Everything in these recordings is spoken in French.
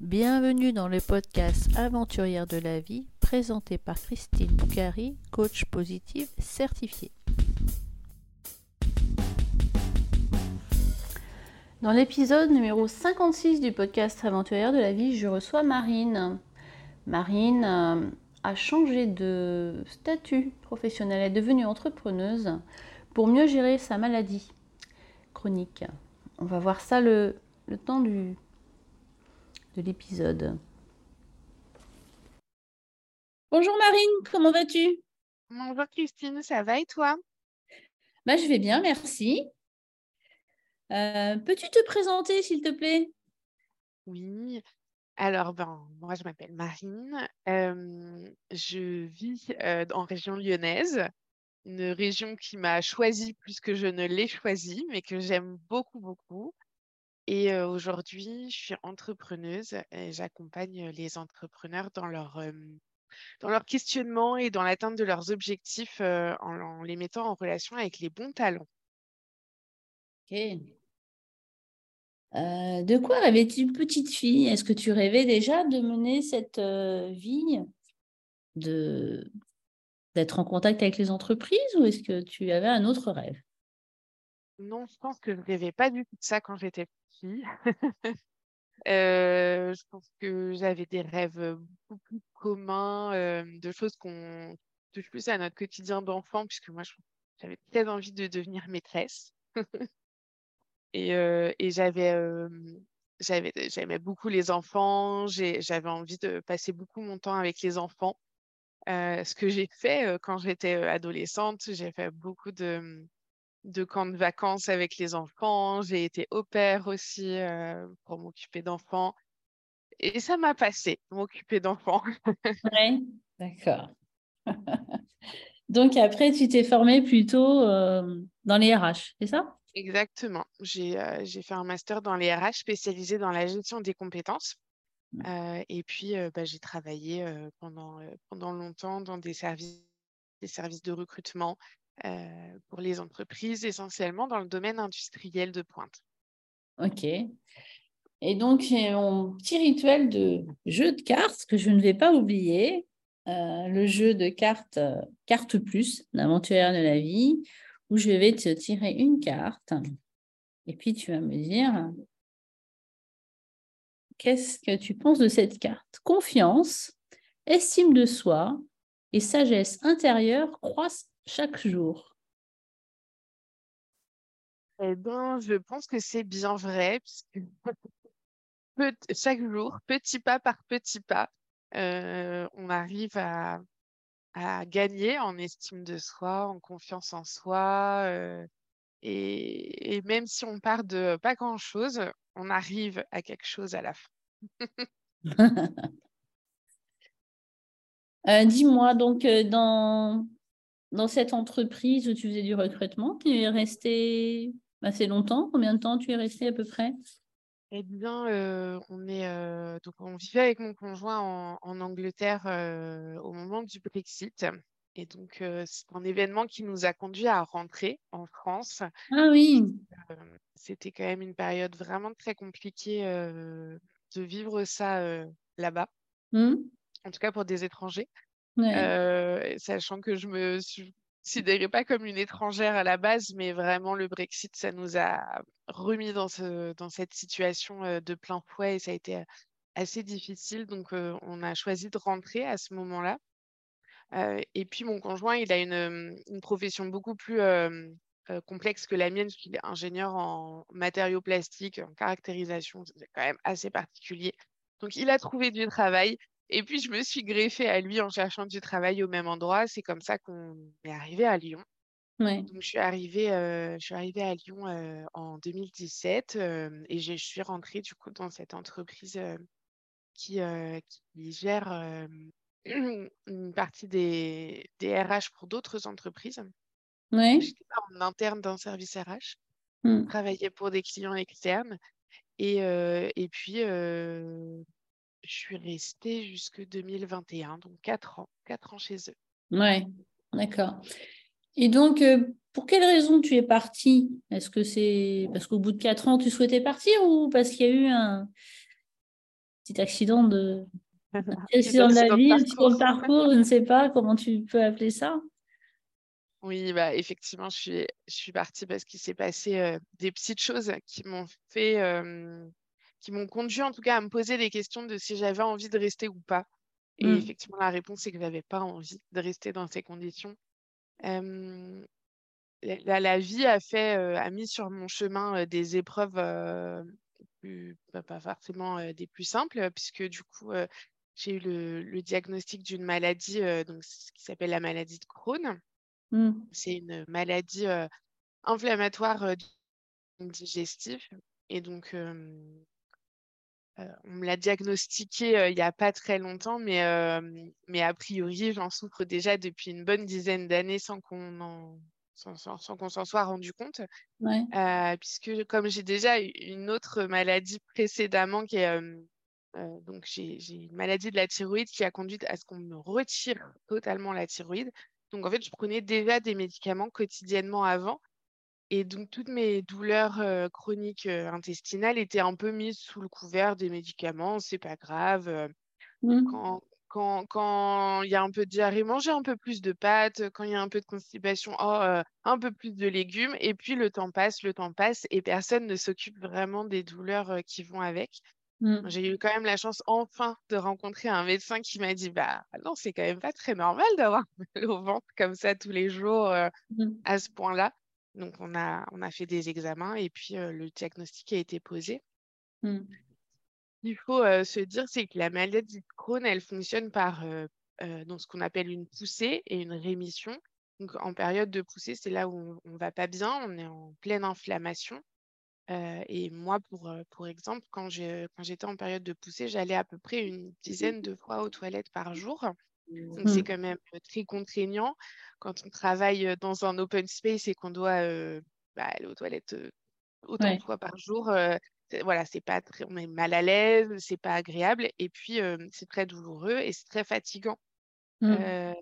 Bienvenue dans le podcast Aventurière de la vie présenté par Christine Boucari, coach positive certifiée. Dans l'épisode numéro 56 du podcast Aventurière de la vie, je reçois Marine. Marine euh, a changé de statut professionnel, elle est devenue entrepreneuse pour mieux gérer sa maladie chronique. On va voir ça le, le temps du, de l'épisode. Bonjour Marine, comment vas-tu? Bonjour Christine, ça va et toi? Bah, Je vais bien, merci. Euh, peux-tu te présenter, s'il te plaît? Oui, alors ben, moi je m'appelle Marine, euh, je vis euh, en région lyonnaise, une région qui m'a choisie plus que je ne l'ai choisie, mais que j'aime beaucoup, beaucoup. Et aujourd'hui, je suis entrepreneuse et j'accompagne les entrepreneurs dans leur, dans leur questionnement et dans l'atteinte de leurs objectifs en, les mettant en relation avec les bons talents. Ok. de quoi rêvais-tu petite fille? Est-ce que tu rêvais déjà de mener cette vie, de d'être en contact avec les entreprises ou est-ce que tu avais un autre rêve? Non, je pense que je ne rêvais pas du tout de ça quand j'étais Euh, je pense que j'avais des rêves beaucoup plus communs, euh, de choses qu'on touche plus à notre quotidien d'enfant, puisque moi, j'avais très envie de devenir maîtresse. et, euh, et j'avais, j'avais, j'aimais beaucoup les enfants, j'avais envie de passer beaucoup mon temps avec les enfants. ce que j'ai fait quand j'étais adolescente, j'ai fait beaucoup de, de camps de vacances avec les enfants. J'ai été au pair aussi euh, pour m'occuper d'enfants. Et ça m'a passé, m'occuper d'enfants. oui, d'accord. Donc après, tu t'es formée plutôt euh, dans les RH, c'est ça? Exactement. Euh, j'ai fait un master dans les RH spécialisé dans la gestion des compétences. Mmh. et puis, bah, j'ai travaillé pendant, pendant longtemps dans des services, des services de recrutement, euh, pour les entreprises, essentiellement dans le domaine industriel de pointe. Ok. Et donc, j'ai mon petit rituel de jeu de cartes que je ne vais pas oublier. Euh, le jeu de cartes Carte Plus, l'aventurière de la vie, où je vais te tirer une carte. Et puis, tu vas me dire qu'est-ce que tu penses de cette carte? Confiance, estime de soi et sagesse intérieure croissent chaque jour Eh bien, je pense que c'est bien vrai, puisque chaque jour, petit pas par petit pas, euh, on arrive à, gagner en estime de soi, en confiance en soi. Euh, et, même si on part de pas grand-chose, on arrive à quelque chose à la fin. Euh, dis-moi, donc, dans dans cette entreprise où tu faisais du recrutement, tu es resté assez longtemps? Combien de temps tu es resté à peu près? Eh bien, euh, on, est, euh, donc on vivait avec mon conjoint en, Angleterre euh, au moment du Brexit. Et donc, c'est un événement qui nous a conduit à rentrer en France. Ah oui. C'était quand même une période vraiment très compliquée de vivre ça là-bas. Mmh. En tout cas pour des étrangers. Euh, sachant que je me considérais pas comme une étrangère à la base, mais vraiment le Brexit, ça nous a remis dans, ce, dans cette situation euh, de plein fouet et ça a été euh, assez difficile. Donc, on a choisi de rentrer à ce moment-là. et puis, mon conjoint, il a une, une profession beaucoup plus complexe que la mienne, puisqu'il est ingénieur en matériaux plastiques, en caractérisation. C'est quand même assez particulier. Donc, il a trouvé du travail. Et puis, je me suis greffée à lui en cherchant du travail au même endroit. C'est comme ça qu'on est arrivé à Lyon. Donc, je suis arrivée, euh, je suis arrivée à Lyon euh, en 2017 euh, et je suis rentrée du coup dans cette entreprise qui, qui, gère une partie des, des RH pour d'autres entreprises. Ouais. J'étais en interne d'un service RH, mmh. travaillais pour des clients externes et, et puis je suis restée jusque 2021, donc 4 ans, 4 ans chez eux. Ouais, d'accord. Et donc, euh, pour quelle raison tu es partie? Est-ce que c'est parce qu'au bout de 4 ans, tu souhaitais partir ou parce qu'il y a eu un, petit accident de, accident de la vie, un petit parcours, je ne sais pas comment tu peux appeler ça. Oui, bah, effectivement, je suis, je suis partie parce qu'il s'est passé des petites choses qui m'ont fait, qui m'ont conduit en tout cas à me poser des questions de si j'avais envie de rester ou pas. Et mmh. effectivement, la réponse, c'est que je n'avais pas envie de rester dans ces conditions. la, vie a fait, a mis sur mon chemin des épreuves pas forcément des plus simples, puisque du coup, j'ai eu le, diagnostic d'une maladie donc, qui s'appelle la maladie de Crohn. Mmh. C'est une maladie inflammatoire digestive. Et donc, on me l'a diagnostiqué il n'y a pas très longtemps, mais, mais a priori, j'en souffre déjà depuis une bonne dizaine d'années sans qu'on sans, qu'on s'en soit rendu compte. puisque comme j'ai déjà une autre maladie précédemment qui est donc j'ai une maladie de la thyroïde qui a conduit à ce qu'on me retire totalement la thyroïde. Donc, en fait, je prenais déjà des médicaments quotidiennement avant. Et donc, toutes mes douleurs chroniques intestinales étaient un peu mises sous le couvert des médicaments. C'est pas grave. Mmh. Quand, quand, il y a un peu de diarrhée, manger un peu plus de pâtes. Quand il y a un peu de constipation, oh, un peu plus de légumes. Et puis, le temps passe, le temps passe. Et personne ne s'occupe vraiment des douleurs qui vont avec. Mmh. J'ai eu quand même la chance enfin de rencontrer un médecin qui m'a dit bah non c'est quand même pas très normal d'avoir mal au ventre comme ça tous les jours mmh. à ce point-là. Donc on a on a fait des examens et puis le diagnostic a été posé. Mmh. Il faut se dire c'est que la maladie de Crohn elle fonctionne par ce qu'on appelle une poussée et une rémission. Donc en période de poussée c'est là où on, on va pas bien, on est en pleine inflammation et moi, pour, pour exemple, quand j'étais en période de poussée, j'allais à peu près une dizaine de fois aux toilettes par jour. Donc, c'est mmh. quand même très contraignant quand on travaille dans un open space et qu'on doit bah, aller aux toilettes autant de fois par jour. voilà, c'est pas très, on est mal à l'aise, c'est pas agréable et puis c'est très douloureux et c'est très fatigant. Mmh.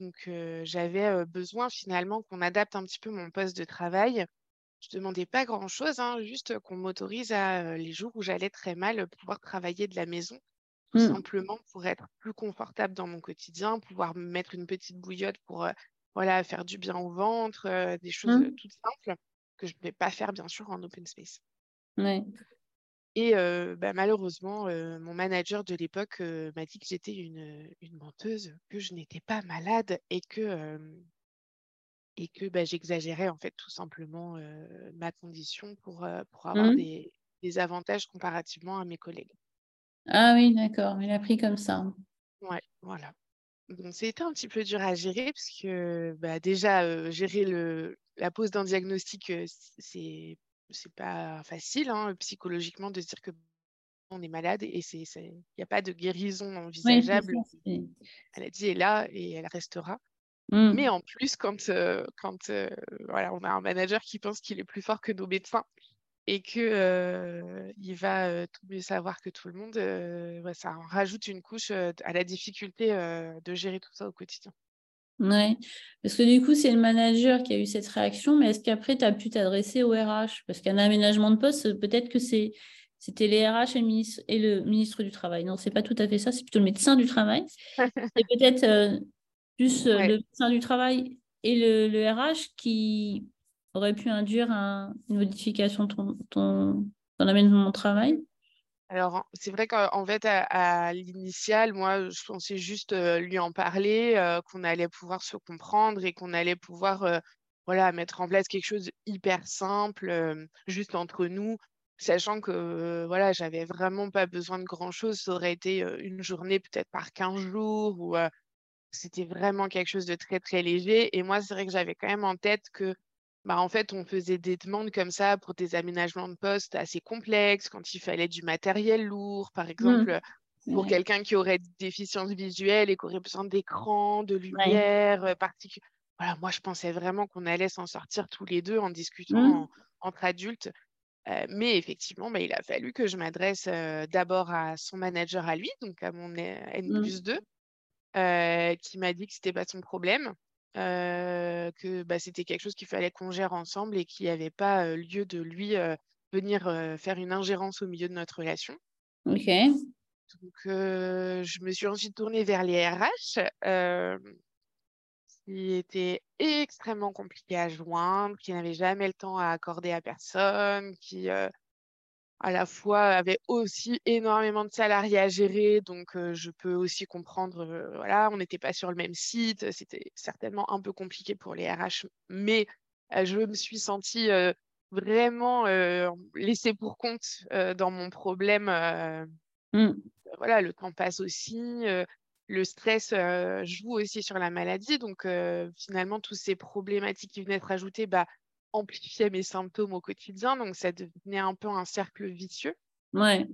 donc, j'avais besoin finalement qu'on adapte un petit peu mon poste de travail je demandais pas grand-chose, hein, juste qu'on m'autorise à, les jours où j'allais très mal, pouvoir travailler de la maison, tout mmh. simplement pour être plus confortable dans mon quotidien, pouvoir me mettre une petite bouillotte pour, voilà, faire du bien au ventre, des choses, mmh. toutes simples que je ne pouvais pas faire bien sûr en open space. Et bah, malheureusement, mon manager de l'époque m'a dit que j'étais une, une menteuse, que je n'étais pas malade et que et que bah, j'exagérais en fait tout simplement ma condition pour, pour avoir mmh. des, des, avantages comparativement à mes collègues. Ah oui, d'accord, il a pris comme ça. Ouais, voilà. Donc c'était un petit peu dur à gérer parce que bah, déjà gérer le, la pose d'un diagnostic, c'est c'est pas facile hein, psychologiquement de se dire que on est malade et c'est il n'y a pas de guérison envisageable. Oui, elle a dit est là et elle restera. Mmh. Mais en plus, quand, quand voilà, on a un manager qui pense qu'il est plus fort que nos médecins et qu'il il va tout mieux savoir que tout le monde, ça rajoute une couche à la difficulté de gérer tout ça au quotidien. Oui, parce que du coup, c'est le manager qui a eu cette réaction, mais est-ce qu'après, tu as pu t'adresser au RH Parce qu'un aménagement de poste, peut-être que c'est c'était les RH et le, ministre, et le ministre du Travail. Non, c'est pas tout à fait ça, c'est plutôt le médecin du travail. C'est peut-être plus le médecin du travail et le, RH qui aurait pu induire une modification ton, ton, ton de travail? Alors, c'est vrai qu'en fait, à, l'initial, moi, je pensais juste euh, lui en parler, euh, qu'on allait pouvoir se comprendre et qu'on allait pouvoir voilà, mettre en place quelque chose hyper simple, juste entre nous, sachant que voilà, j'avais vraiment pas besoin de grand-chose. Ça aurait été une journée peut-être par 15 jours ou c'était vraiment quelque chose de très, très léger. Et moi, c'est vrai que j'avais quand même en tête que, bah, en fait, on faisait des demandes comme ça pour des aménagements de poste assez complexes, quand il fallait du matériel lourd, par mmh. exemple, pour quelqu'un qui aurait des déficiences visuelles et qui aurait besoin d'écran, de lumière ouais. Voilà, moi, je pensais vraiment qu'on allait s'en sortir tous les deux en discutant mmh. entre adultes. mais effectivement, bah, il a fallu que je m'adresse d'abord à son manager à lui, donc à mon N mmh. plus 2, qui m'a dit que c'était pas son problème, que bah, c'était quelque chose qu'il fallait qu'on gère ensemble et qu'il n'y avait pas lieu de lui venir faire une ingérence au milieu de notre relation. Ok. donc, je me suis ensuite tournée vers les RH, qui était extrêmement compliqué à joindre, qui n'avait jamais le temps à accorder à personne, qui à la fois avait aussi énormément de salariés à gérer, donc je peux aussi comprendre, voilà, on n'était pas sur le même site, c'était certainement un peu compliqué pour les RH, mais je me suis sentie vraiment laissée pour compte dans mon problème. Mmh. Voilà, le temps passe aussi, le stress joue aussi sur la maladie, donc finalement, toutes ces problématiques qui venaient être ajoutées, bah, amplifiait mes symptômes au quotidien, donc ça devenait un peu un cercle vicieux. Ouais.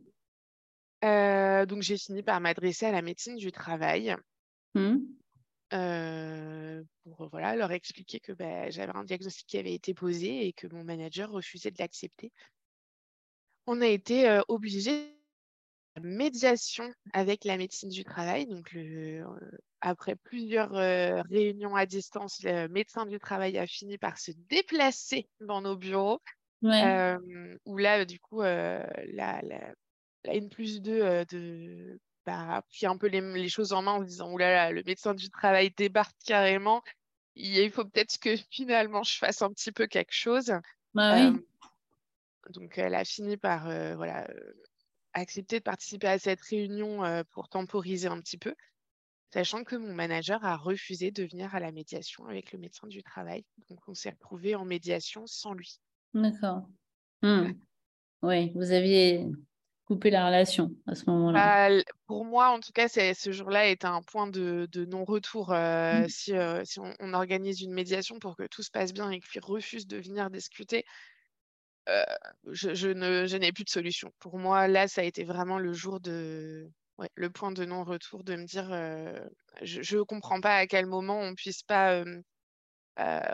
donc j'ai fini par m'adresser à la médecine du travail. Mmh. pour voilà, leur expliquer que bah, j'avais un diagnostic qui avait été posé et que mon manager refusait de l'accepter. On a été obligé médiation avec la médecine du travail. Donc, le, après plusieurs réunions à distance, le médecin du travail a fini par se déplacer dans nos bureaux. où là, du coup, la, la, N plus 2 de, bah, a pris un peu les, choses en main en se disant Oulala, le médecin du travail débarque carrément. Il faut peut-être que finalement je fasse un petit peu quelque chose. Bah donc, elle a fini par voilà, accepté de participer à cette réunion pour temporiser un petit peu, sachant que mon manager a refusé de venir à la médiation avec le médecin du travail. Donc, on s'est retrouvé en médiation sans lui. D'accord. Mmh. Oui, vous aviez coupé la relation à ce moment-là. Bah, pour moi, en tout cas, ce jour-là est un point de, non-retour. Mmh. Si, on, organise une médiation pour que tout se passe bien et qu'il refuse de venir discuter, je, ne, je n'ai plus de solution. Pour moi, là, ça a été vraiment le jour de, le point de non-retour, de me dire, je ne comprends pas à quel moment on puisse pas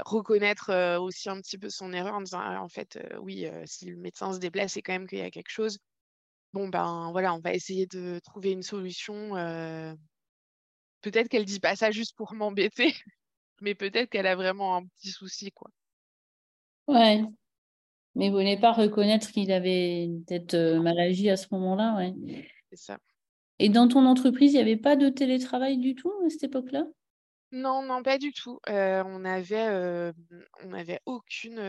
reconnaître aussi un petit peu son erreur en disant, «Ah, en fait, oui, si le médecin se déplace, c'est quand même qu'il y a quelque chose. Bon, ben voilà, on va essayer de trouver une solution. Peut-être qu'elle dit pas ça juste pour m'embêter, mais peut-être qu'elle a vraiment un petit souci, quoi. Ouais, mais vous n'allez pas reconnaître qu'il avait peut-être euh, mal agi à ce moment-là, ouais. C'est ça. Et dans ton entreprise, il n'y avait pas de télétravail du tout à cette époque-là? Non, non, pas du tout. Euh, on avait, euh, on n'avait aucune,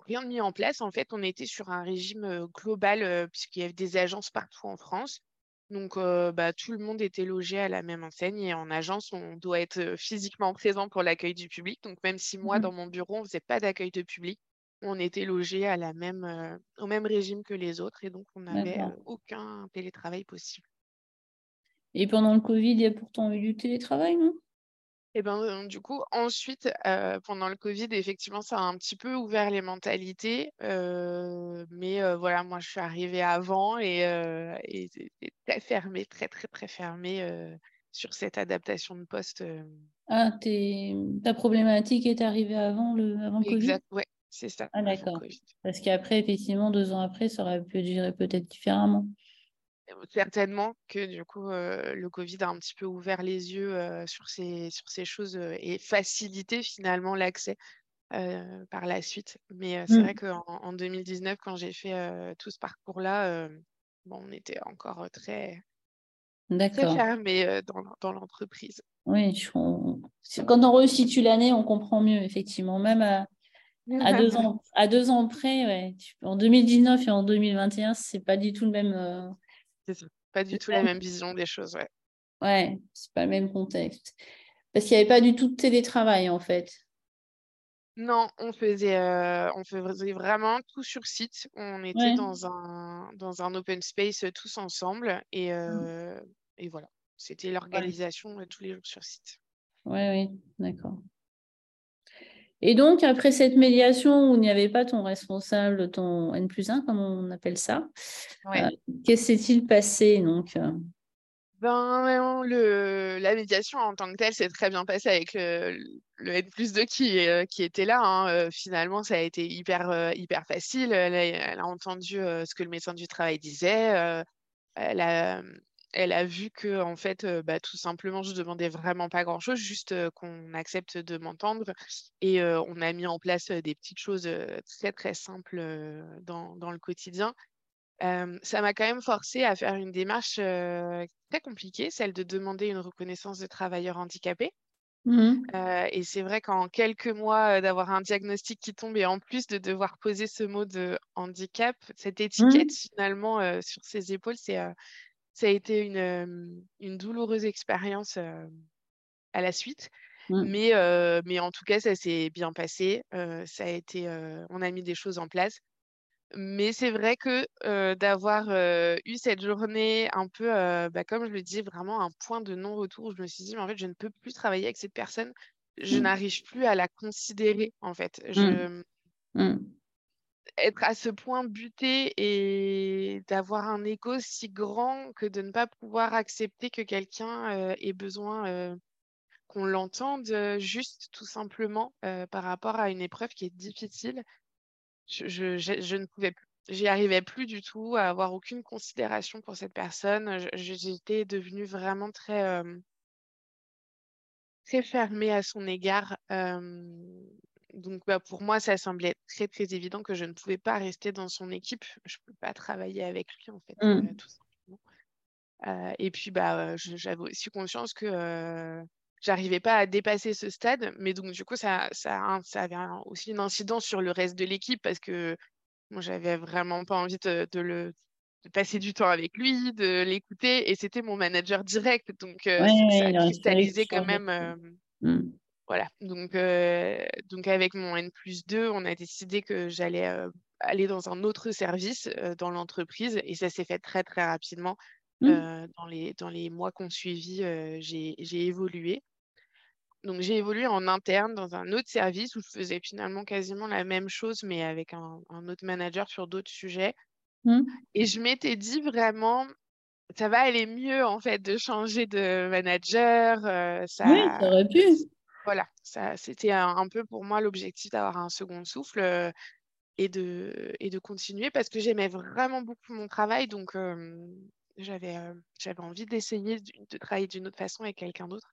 rien mis en place. En fait, on était sur un régime global puisqu'il y avait des agences partout en France. Donc, bah, tout le monde était logé à la même enseigne et en agence, on doit être physiquement présent pour l'accueil du public. Donc, même si moi, mmh dans mon bureau, on ne faisait pas d'accueil de public, on était logé à la même, euh, au même régime que les autres et donc on n'avait euh, aucun télétravail possible. Et pendant le Covid, il y a pourtant eu du télétravail, non? Et eh ben, euh, du coup, ensuite, pendant le Covid, effectivement, ça a un petit peu ouvert les mentalités. mais voilà, moi, je suis arrivée avant et, et c'était très fermé, très, très, très fermé sur cette adaptation de poste. Ah, ta problématique est arrivée avant le, avant le Covid? Exact, ouais, c'est ça. Ah, d'accord. Parce qu'après, effectivement, deux ans après, ça aurait pu durer peut-être différemment. Certainement que du coup, euh, le Covid a un petit peu ouvert les yeux euh, sur, ces, sur ces choses euh, et facilité finalement l'accès par la suite. Mais c'est vrai mmh. qu'en en 2019, quand j'ai fait tout ce parcours-là, bon, on était encore très, très fermé dans, dans l'entreprise. Oui, quand on resitue l'année, on comprend mieux, effectivement. Même à, à deux ans, à deux ans près, ouais. En 2019 et en 2021, c'est pas du tout le même. Euh, c'est pas du tout la même vision des choses, ouais. Ouais, c'est pas le même contexte. Parce qu'il n'y avait pas du tout de télétravail en fait. Non, on faisait, euh, on faisait vraiment tout sur site. On était dans, un, dans un open space tous ensemble et, mmh. euh, et voilà. C'était l'organisation tous les jours sur site. Oui, oui, d'accord. Et donc, après cette médiation où il n'y avait pas ton responsable, ton N plus 1, comme on appelle ça, euh, qu'est-ce s'est-il passé donc euh? ben, le, la médiation en tant que telle s'est très bien passée avec le, N plus 2 qui, euh, qui était là. Hein. finalement, ça a été hyper, hyper facile. Elle a, elle a entendu ce que le médecin du travail disait. elle a elle a vu que, en fait, bah, tout simplement, je demandais vraiment pas grand-chose, juste qu'on accepte de m'entendre. Et on a mis en place des petites choses très, très simples dans, dans, le quotidien. ça m'a quand même forcé à faire une démarche très compliquée, celle de demander une reconnaissance de travailleur handicapé. Mmh et c'est vrai qu'en quelques mois, d'avoir un diagnostic qui tombe et en plus de devoir poser ce mot de handicap, cette étiquette mmh. finalement sur ses épaules, c'est, ça a été une, une douloureuse expérience à la suite. Mmh. Mais, mais en tout cas, ça s'est bien passé. ça a été, on a mis des choses en place. Mais c'est vrai que d'avoir eu cette journée un peu, bah, comme je le dis, vraiment un point de non-retour, je me suis dit, mais en fait, je ne peux plus travailler avec cette personne. Je mmh. n'arrive plus à la considérer, en fait. Je... Mmh. Être à ce point buté et d'avoir un écho si grand que de ne pas pouvoir accepter que quelqu'un ait besoin qu'on l'entende juste tout simplement par rapport à une épreuve qui est difficile je, ne pouvais. J'y arrivais plus du tout à avoir aucune considération pour cette personne. J'étais devenue vraiment très, très fermée à son égard. Donc, bah, pour moi, ça semblait très, très évident que je ne pouvais pas rester dans son équipe. Je ne peux pas travailler avec lui, en fait, mmh. tout simplement. et puis, bah, j'avais aussi conscience que j'arrivais pas à dépasser ce stade. Mais donc, du coup, ça, ça, ça avait aussi une incidence sur le reste de l'équipe parce que moi, j'avais vraiment pas envie de, le de passer du temps avec lui, de l'écouter. Et c'était mon manager direct. Donc, ça a cristallisé quand même. Mmh. Voilà. Donc, donc, avec mon N plus 2, on a décidé que j'allais aller dans un autre service dans l'entreprise. Et ça s'est fait très, très rapidement. Mmh. dans, les, dans les mois qu'on suivi, j'ai évolué. Donc, j'ai évolué en interne dans un autre service où je faisais finalement quasiment la même chose, mais avec un, autre manager sur d'autres sujets. Mmh. Et je m'étais dit vraiment, ça va aller mieux en fait de changer de manager. ça, oui, ça aurait pu. Voilà, ça, c'était un, peu pour moi l'objectif d'avoir un second souffle et, de, et de continuer parce que j'aimais vraiment beaucoup mon travail. Donc, j'avais j'avais envie d'essayer de travailler d'une autre façon avec quelqu'un d'autre.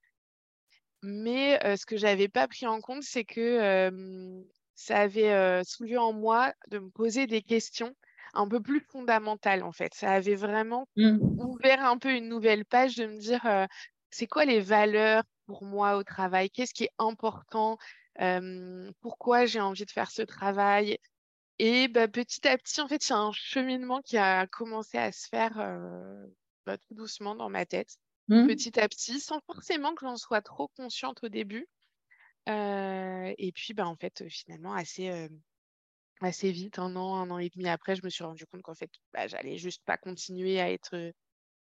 Mais ce que j'avais pas pris en compte, c'est que ça avait soulevé en moi de me poser des questions un peu plus fondamentales en fait. Ça avait vraiment mmh. ouvert un peu une nouvelle page de me dire c'est quoi les valeurs pour moi au travail? Qu'est-ce qui est important? Pourquoi j'ai envie de faire ce travail? Et bah, petit à petit, en fait, il y a un cheminement qui a commencé à se faire bah, tout doucement dans ma tête, mmh. petit à petit, sans forcément que j'en sois trop consciente au début. et puis, bah, en fait, finalement, assez, assez vite, un an, un an et demi après, je me suis rendu compte qu'en fait, j'allais juste pas continuer à être,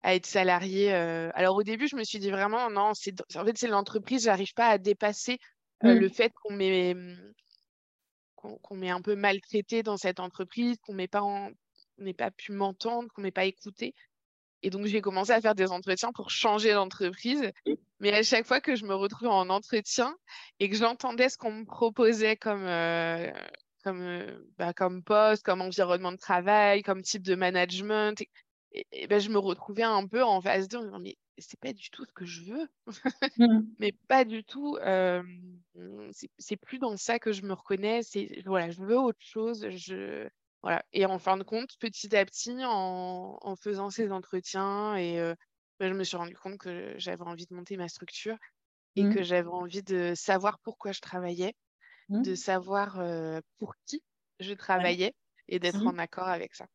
à être salariée. Alors au début, je me suis dit vraiment, non, c'est, en fait, c'est l'entreprise, j'arrive pas à dépasser mmh. le fait qu'on m'ait mmh, qu'on m'ait un peu maltraité dans cette entreprise, qu'on n'ait pas, pas pu m'entendre, qu'on m'ait pas écouté. Et donc, j'ai commencé à faire des entretiens pour changer d'entreprise. Mais à chaque fois que je me retrouvais en entretien et que j'entendais ce qu'on me proposait comme, euh, comme, bah, comme poste, comme environnement de travail, comme type de management, et, ben, je me retrouvais un peu en phase de mais c'est pas du tout ce que je veux. Mmh. mais pas du tout. c'est plus dans ça que je me reconnais. C'est voilà, je veux autre chose. Je voilà. Et en fin de compte, petit à petit, en, en faisant ces entretiens, et ben, je me suis rendu compte que j'avais envie de monter ma structure et mmh. que j'avais envie de savoir pourquoi je travaillais, de mmh. savoir pour qui je travaillais et d'être en accord avec ça.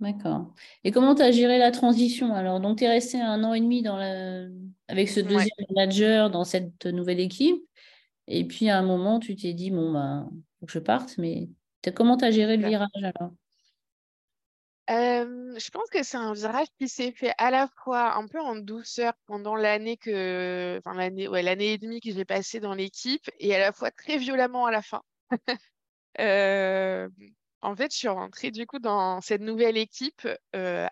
D'accord. Et comment tu as géré la transition alors? Donc, tu es resté un an et demi dans la... avec ce deuxième manager dans cette nouvelle équipe. Et puis, à un moment, tu t'es dit, bon, bah, faut que je parte. Mais comment tu as géré le virage alors? Je pense que c'est un virage qui s'est fait à la fois un peu en douceur pendant l'année que, enfin l'année, ouais, l'année et demie que j'ai passée dans l'équipe, et à la fois très violemment à la fin. euh, en fait, je suis rentrée du coup dans cette nouvelle équipe euh,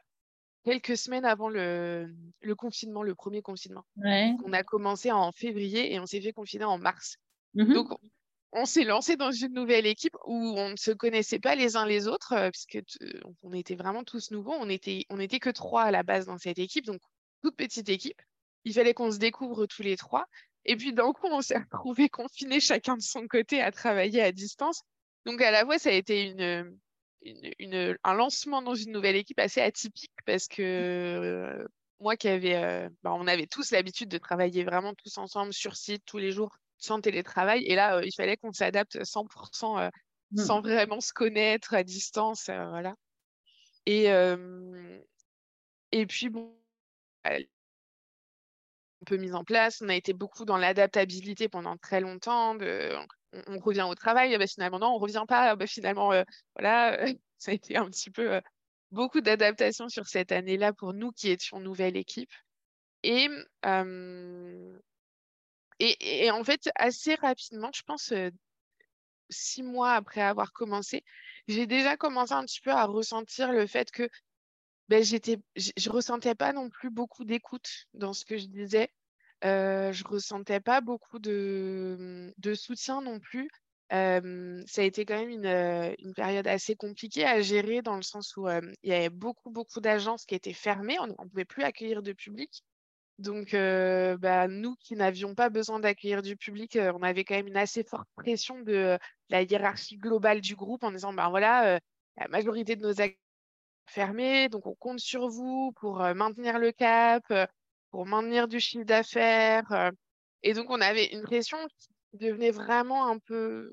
quelques semaines avant le, confinement, le premier confinement. On a commencé en février et on s'est fait confiner en mars. Mmh Donc, on s'est lancé dans une nouvelle équipe où on ne se connaissait pas les uns les autres, euh, puisque on était vraiment tous nouveaux. On était, on était que trois à la base dans cette équipe, donc toute petite équipe. Il fallait qu'on se découvre tous les trois. Et puis d'un coup, on s'est retrouvés confinés chacun de son côté à travailler à distance. Donc à la fois, ça a été une, une, un lancement dans une nouvelle équipe assez atypique parce que moi qui avais, bah, on avait tous l'habitude de travailler vraiment tous ensemble sur site tous les jours sans télétravail. Et là, il fallait qu'on s'adapte 100% mmh. sans vraiment se connaître à distance. voilà. Et, et puis, bon, un peu mise en place. On a été beaucoup dans l'adaptabilité pendant très longtemps. De, on, revient au travail, bah, finalement, non, on revient pas. Bah, finalement, voilà, ça a été un petit peu beaucoup d'adaptation sur cette année-là pour nous qui étions nouvelle équipe. Et, en fait, assez rapidement, je pense, six mois après avoir commencé, j'ai déjà commencé un petit peu à ressentir le fait que ben, j'étais, je ressentais pas non plus beaucoup d'écoute dans ce que je disais. Euh, je ressentais pas beaucoup de, de soutien non plus. ça a été quand même une, période assez compliquée à gérer dans le sens où il y avait beaucoup, beaucoup d'agences qui étaient fermées. On ne pouvait plus accueillir de public. Donc, bah, nous qui n'avions pas besoin d'accueillir du public, on avait quand même une assez forte pression de la hiérarchie globale du groupe en disant, ben voilà, la majorité de nos activités fermées, donc on compte sur vous pour maintenir le cap, pour maintenir du chiffre d'affaires. et donc, on avait une pression qui devenait vraiment un peu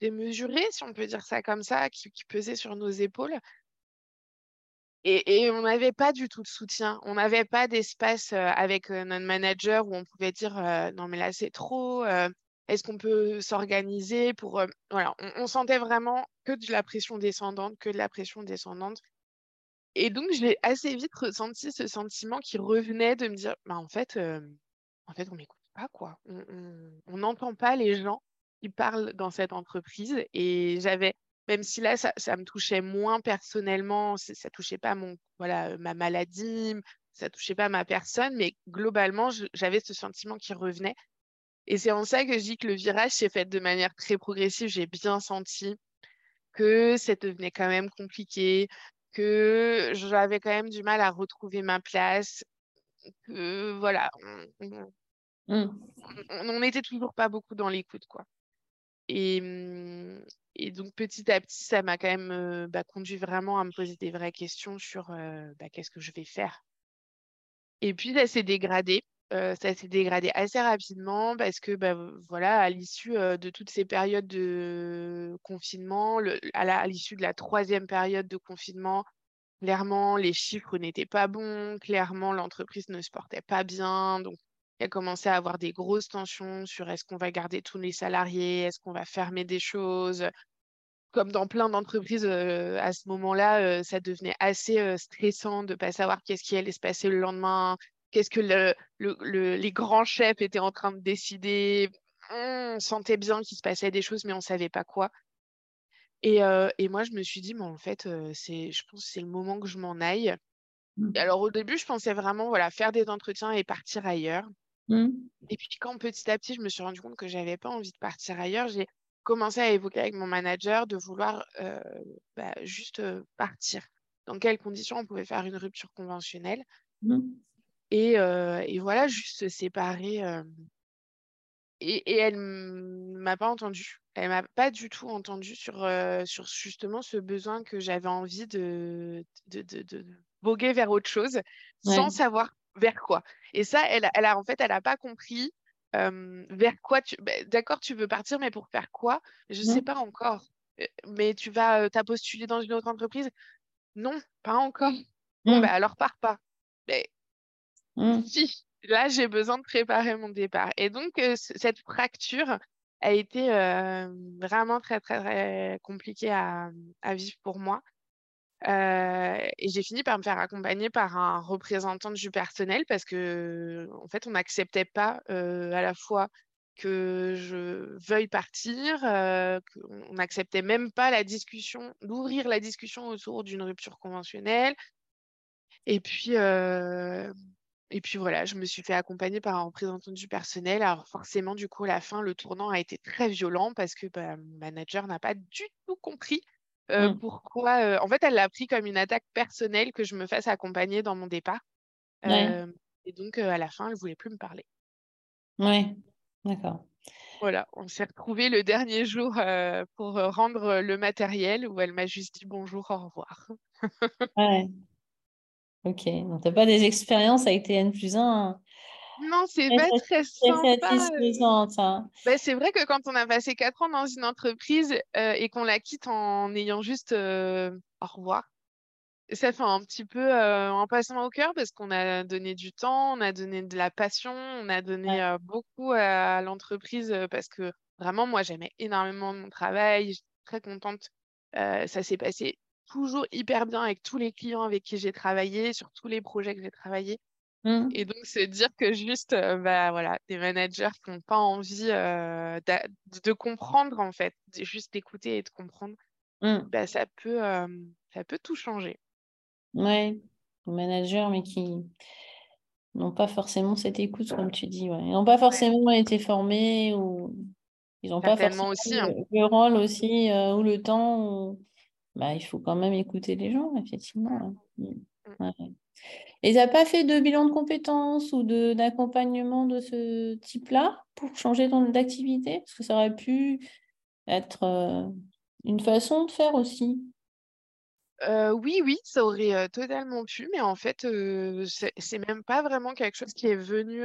démesurée, si on peut dire ça comme ça, qui pesait sur nos épaules. Et, on n'avait pas du tout de soutien. On n'avait pas d'espace avec notre manager où on pouvait dire non, mais là, c'est trop. Est-ce qu'on peut s'organiser pour. voilà, on, sentait vraiment que de la pression descendante, que de la pression descendante. Et donc, j'ai assez vite ressenti ce sentiment qui revenait de me dire bah, en fait, en fait on m'écoute pas, quoi. On n'entend pas les gens qui parlent dans cette entreprise. Et j'avais même si là, ça, me touchait moins personnellement, ça touchait pas mon, voilà, ma maladie, ça touchait pas ma personne, mais globalement, j'avais ce sentiment qui revenait. Et c'est en ça que je dis que le virage s'est fait de manière très progressive. J'ai bien senti que ça devenait quand même compliqué, que j'avais quand même du mal à retrouver ma place, que voilà, on mmh. n'était toujours pas beaucoup dans l'écoute, quoi. Et, mmh, et donc, petit à petit, ça m'a quand même bah, conduit vraiment à me poser des vraies questions sur bah, qu'est-ce que je vais faire. Et puis, ça s'est dégradé. Ça s'est dégradé assez rapidement parce que, bah, voilà, à l'issue de toutes ces périodes de confinement, à l'issue de la troisième période de confinement, clairement, les chiffres n'étaient pas bons. Clairement, l'entreprise ne se portait pas bien. Donc, il a commencé à avoir des grosses tensions sur est-ce qu'on va garder tous les salariés, est-ce qu'on va fermer des choses. Comme dans plein d'entreprises, à ce moment-là, ça devenait assez stressant de ne pas savoir qu'est-ce qui allait se passer le lendemain, qu'est-ce que les grands chefs étaient en train de décider? On sentait bien qu'il se passait des choses, mais on ne savait pas quoi. Et, moi, je me suis dit, mais en fait, c'est, je pense que c'est le moment que je m'en aille. Mmh. alors, au début, je pensais vraiment voilà, faire des entretiens et partir ailleurs. Mmh. Et puis quand petit à petit, je me suis rendu compte que j'avais pas envie de partir ailleurs, j'ai commencé à évoquer avec mon manager de vouloir bah, juste partir. Dans quelles conditions on pouvait faire une rupture conventionnelle. Mmh. Et, et, voilà, juste se séparer. Et, et, elle m'a pas entendu. Elle m'a pas du tout entendu sur, sur justement ce besoin que j'avais envie de, de, de, de, voguer vers autre chose sans savoir vers quoi. Et ça, elle, elle a en fait, elle n'a pas compris vers quoi tu. Bah, d'accord, tu veux partir, mais pour faire quoi? Je ne sais pas encore. Mais tu vas t'as postulé dans une autre entreprise? Non, pas encore. Bon, bah, alors pars pas. Mais mmh. si, là, j'ai besoin de préparer mon départ. Et donc, cette fracture a été vraiment très, très, très compliquée à, vivre pour moi. Euh, et j'ai fini par me faire accompagner par un représentant du personnel parce que, en fait, on n'acceptait pas euh, à la fois que je veuille partir, euh, on n'acceptait même pas la discussion, d'ouvrir la discussion autour d'une rupture conventionnelle. Et puis, et puis voilà, je me suis fait accompagner par un représentant du personnel. Alors forcément, du coup, à la fin, le tournant a été très violent parce que bah, mon manager n'a pas du tout compris Mmh. pourquoi En fait, elle l'a pris comme une attaque personnelle que je me fasse accompagner dans mon départ. et donc, à la fin, elle ne voulait plus me parler. Oui, d'accord. Voilà, on s'est retrouvés le dernier jour pour rendre le matériel où elle m'a juste dit bonjour, au revoir. ouais. Ok, donc tu n'as pas des expériences avec tes N plus 1 non, c'est pas très sympa. Hein. Bah, c'est vrai que quand on a passé quatre ans dans une entreprise et qu'on la quitte en ayant juste au revoir, ça fait un petit peu un passement au cœur parce qu'on a donné du temps, on a donné de la passion, on a donné beaucoup à l'entreprise parce que vraiment, moi, j'aimais énormément mon travail, j'étais très contente. ça s'est passé toujours hyper bien avec tous les clients avec qui j'ai travaillé, sur tous les projets que j'ai travaillé. Mmh. Et donc, se dire que juste, bah, voilà, des managers qui n'ont pas envie de, comprendre, en fait, juste d'écouter et de comprendre, mmh. bah, ça, peut, ça peut tout changer. Oui, managers, mais qui n'ont pas forcément cette écoute, comme tu dis. Ils n'ont pas forcément été formés ou ils n'ont pas forcément aussi, hein. le, rôle aussi euh, ou le temps. Bah, il faut quand même écouter les gens, effectivement. Mmh. Mmh. Et tu n'as pas fait de bilan de compétences ou d'accompagnement de, ce type-là pour changer d'activité? Parce que ça aurait pu être euh, une façon de faire aussi oui, oui, ça aurait, totalement pu, mais en fait, c'est même pas vraiment quelque chose qui est venu,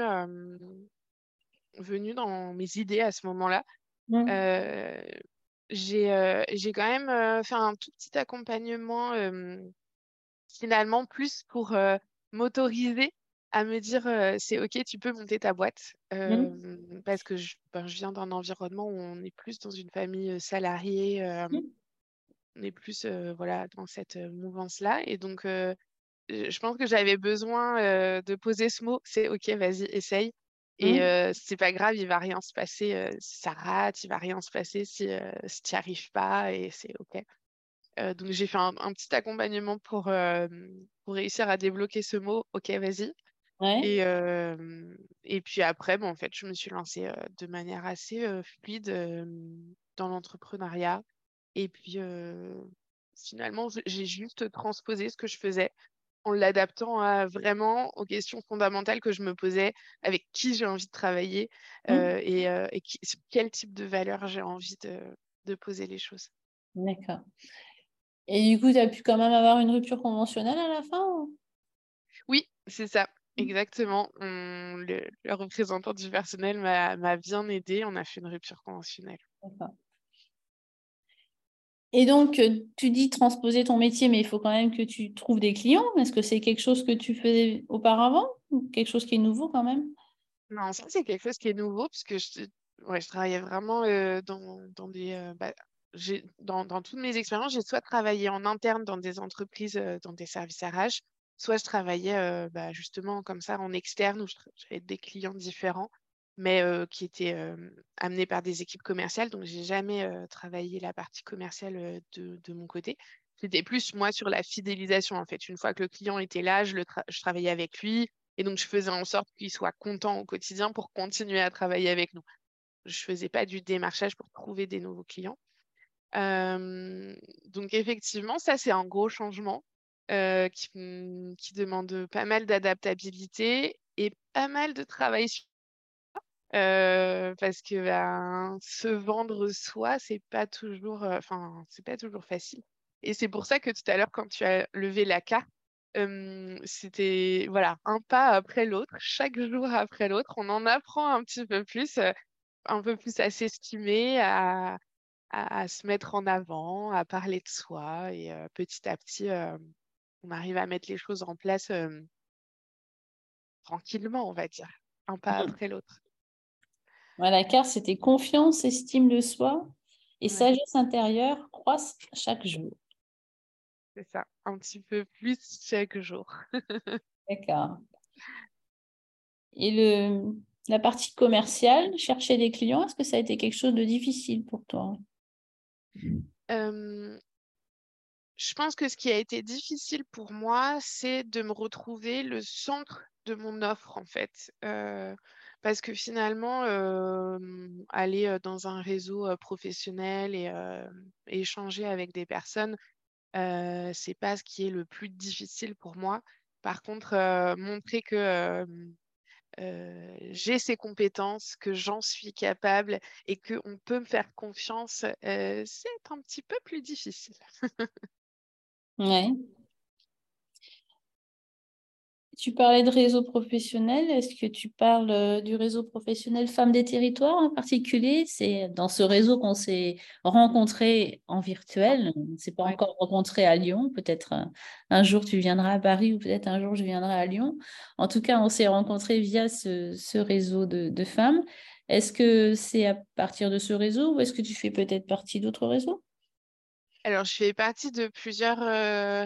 venu dans mes idées à ce moment-là. Mmh. J'ai, quand même, fait un tout petit accompagnement, finalement plus pour, m'autoriser à me dire, «C'est OK, tu peux monter ta boîte». Mmh. parce que ben, je viens d'un environnement où on est plus dans une famille, salariée, mmh on est plus voilà, dans cette mouvance-là. Et donc, je pense que j'avais besoin de poser ce mot, c'est OK, vas-y, essaye. Et mmh. c'est pas grave, il va rien se passer si ça rate, il va rien se passer si, si tu n'y arrives pas, et c'est OK. donc, j'ai fait un, petit accompagnement pour, pour réussir à débloquer ce mot, OK, vas-y. Et, et puis après, bon, en fait, je me suis lancée de manière assez fluide dans l'entrepreneuriat. Et puis, finalement, j'ai juste transposé ce que je faisais en l'adaptant à vraiment aux questions fondamentales que je me posais, avec qui j'ai envie de travailler mmh. et, sur quel type de valeur j'ai envie de, poser les choses. D'accord. Et du coup, tu as pu quand même avoir une rupture conventionnelle à la fin Oui, c'est ça. Mmh. Exactement. le, le, représentant du personnel m'a bien aidé. On a fait une rupture conventionnelle. D'accord. Et donc, euh, tu dis transposer ton métier, mais il faut quand même que tu trouves des clients. Est-ce que c'est quelque chose que tu faisais auparavant ou quelque chose qui est nouveau quand même? Non, ça, c'est quelque chose qui est nouveau je, ouais, je travaillais vraiment euh, dans, dans, des. Euh, bah, dans, dans, toutes mes expériences, j'ai soit travaillé en interne dans des entreprises, dans des services RH, soit je travaillais bah, justement comme ça en externe où j'avais des clients différents mais qui était amené par des équipes commerciales. Donc, j'ai jamais travaillé la partie commerciale de, mon côté. C'était plus moi sur la fidélisation, en fait. Une fois que le client était là, je, je travaillais avec lui. Et donc, je faisais en sorte qu'il soit content au quotidien pour continuer à travailler avec nous. Je ne faisais pas du démarchage pour trouver des nouveaux clients. donc, effectivement, ça, c'est un gros changement qui, qui demande pas mal d'adaptabilité et pas mal de travail sur parce que ben, se vendre soi, c'est pas toujours, enfin, c'est pas toujours facile. Et c'est pour ça que tout à l'heure, quand tu as levé la carte, c'était voilà un pas après l'autre, chaque jour après l'autre, on en apprend un petit peu plus, un peu plus à s'estimer, à, à, se mettre en avant, à parler de soi, et petit à petit, on arrive à mettre les choses en place tranquillement, on va dire, un pas après l'autre la carte, c'était confiance, estime de soi et sagesse intérieure croissent chaque jour. C'est ça, un petit peu plus chaque jour. D'accord. Et le, la partie commerciale, chercher des clients, est-ce que ça a été quelque chose de difficile pour toi? Je pense que ce qui a été difficile pour moi, c'est de me retrouver le centre de mon offre, en fait. Parce que finalement, aller dans un réseau professionnel et, échanger avec des personnes, ce c'est pas ce qui est le plus difficile pour moi. Par contre, montrer que j'ai ces compétences, que j'en suis capable et qu'on peut me faire confiance, c'est un petit peu plus difficile. ouais. Tu parlais de réseau professionnel. Est-ce que tu parles euh, du réseau professionnel Femmes des Territoires en particulier? C'est dans ce réseau qu'on s'est rencontrés en virtuel. On ne s'est pas encore rencontrés à Lyon. Peut-être un, jour tu viendras à Paris ou peut-être un jour je viendrai à Lyon. En tout cas, on s'est rencontrés via ce, réseau de, de femmes. Est-ce que c'est à partir de ce réseau ou est-ce que tu fais peut-être partie d'autres réseaux? Alors, je fais partie de plusieurs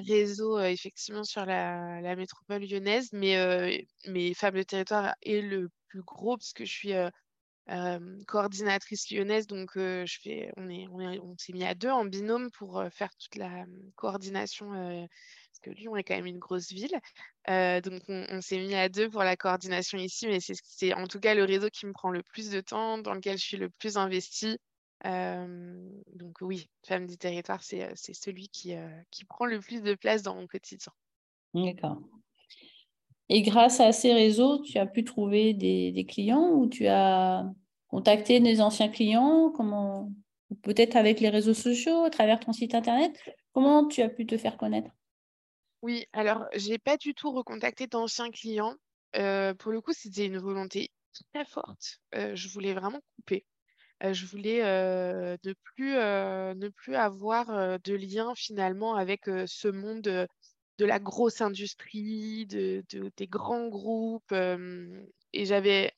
réseaux, effectivement, sur la, métropole lyonnaise, mais, mais Femmes de Territoire est le plus gros parce que je suis coordinatrice lyonnaise. Donc, on est, on on s'est mis à deux en binôme pour faire toute la coordination, parce que Lyon est quand même une grosse ville. donc, on, s'est mis à deux pour la coordination ici, mais c'est en tout cas le réseau qui me prend le plus de temps, dans lequel je suis le plus investie donc oui, Femme du territoire, c'est celui qui, qui prend le plus de place dans mon quotidien. D'accord. Et grâce à ces réseaux, tu as pu trouver des, clients ou tu as contacté des anciens clients? Comment Peut-être avec les réseaux sociaux, à travers ton site internet Comment tu as pu te faire connaître? Oui, alors j'ai pas du tout recontacté d'anciens clients. pour le coup, c'était une volonté très forte. je voulais vraiment couper je voulais ne, plus, ne plus avoir de lien finalement avec ce monde de la grosse industrie, de, des grands groupes. et j'avais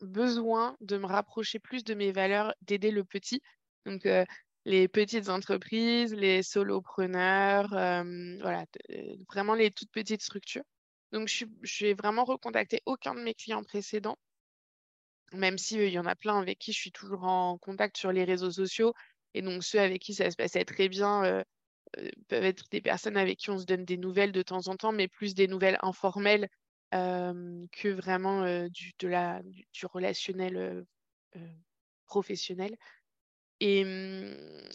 besoin de me rapprocher plus de mes valeurs, d'aider le petit. Donc, les petites entreprises, les solopreneurs, voilà, vraiment les toutes petites structures. Donc, je n'ai vraiment recontacté aucun de mes clients précédents même s'il il y en a plein avec qui je suis toujours en contact sur les réseaux sociaux. Et donc, ceux avec qui ça se passait très bien peuvent être des personnes avec qui on se donne des nouvelles de temps en temps, mais plus des nouvelles informelles que vraiment du, relationnel professionnel. Et, mmh,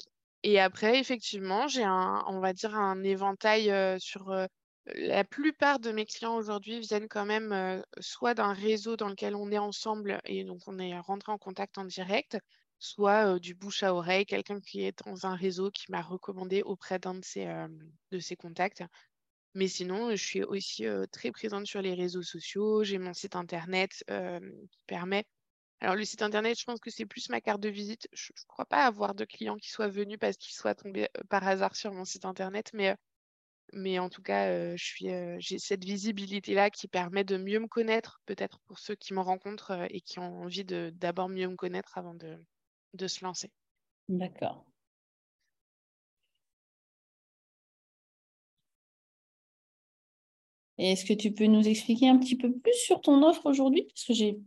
et après, effectivement, j'ai un, on va dire, un éventail sur la plupart de mes clients aujourd'hui viennent quand même soit d'un réseau dans lequel on est ensemble et donc on est rentré en contact en direct, soit du bouche à oreille, quelqu'un qui est dans un réseau qui m'a recommandé auprès d'un de ses, de ses contacts. Mais sinon, je suis aussi très présente sur les réseaux sociaux. J'ai mon site internet qui permet. Alors, le site internet, je pense que c'est plus ma carte de visite. Je ne crois pas avoir de clients qui soient venus parce qu'ils soient tombés par hasard sur mon site internet, mais mais en tout cas, j'ai cette visibilité-là qui permet de mieux me connaître, peut-être pour ceux qui me rencontrent et qui ont envie de d'abord mieux me connaître avant de, de se lancer. D'accord. est-ce que tu peux nous expliquer un petit peu plus sur ton offre aujourd'hui? Parce que j'ai